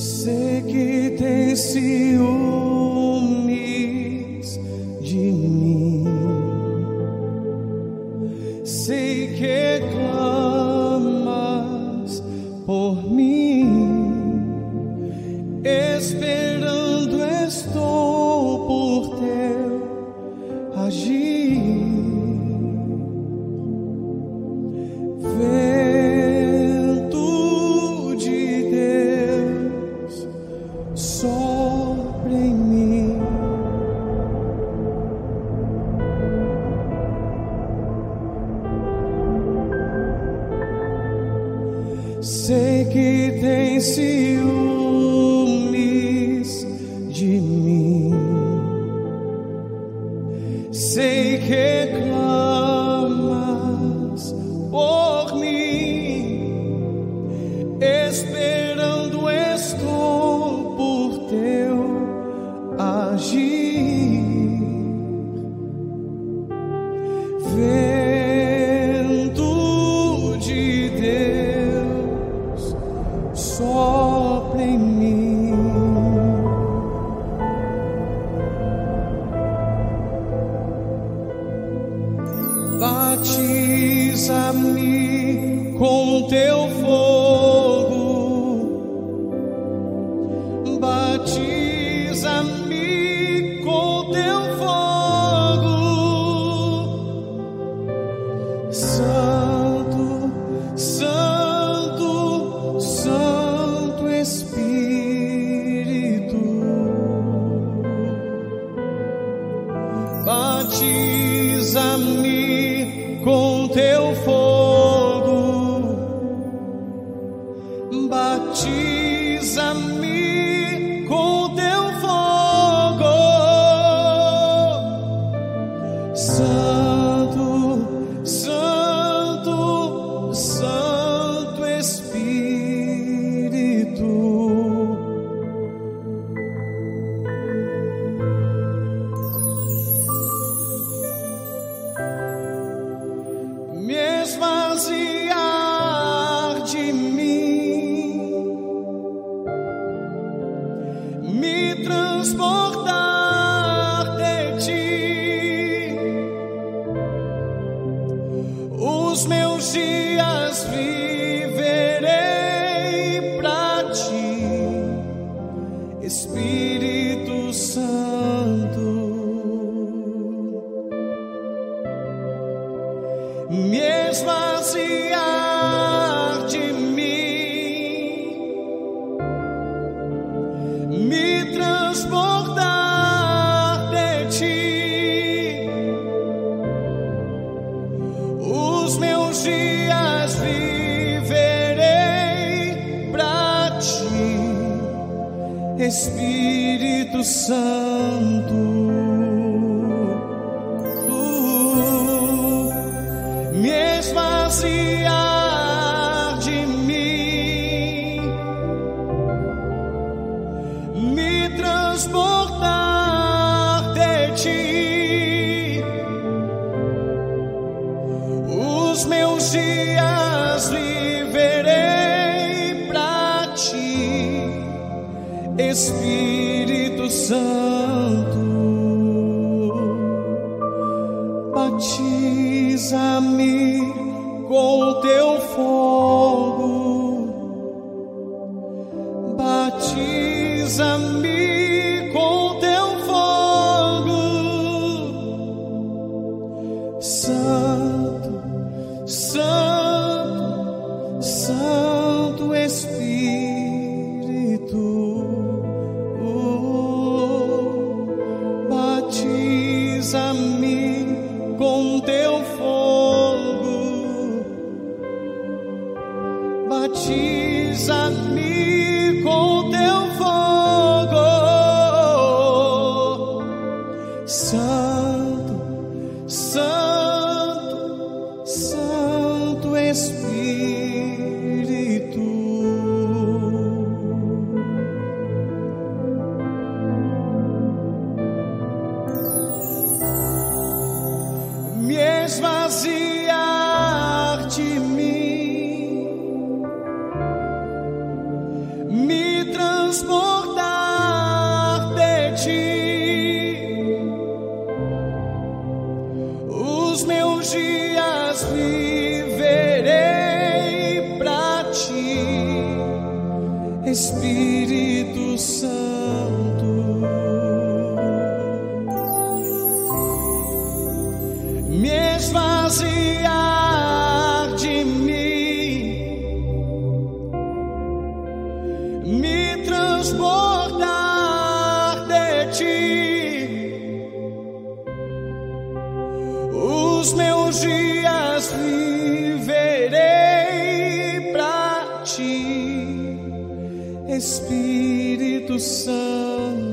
sei que tem ciúme. batiza-me com teu fogo, batiza-me com teu fogo, Santo, Santo, Santo Espírito, batiza-me com teu fogo. os meus dias vivos. Espírito Santo, tu me esvaziar de mim, me transformar. Espírito Santo, batiza-me com o teu fogo, batiza-me. So os meus dias viverei para ti, Espírito Santo. Me esvazia. Espírito Santo.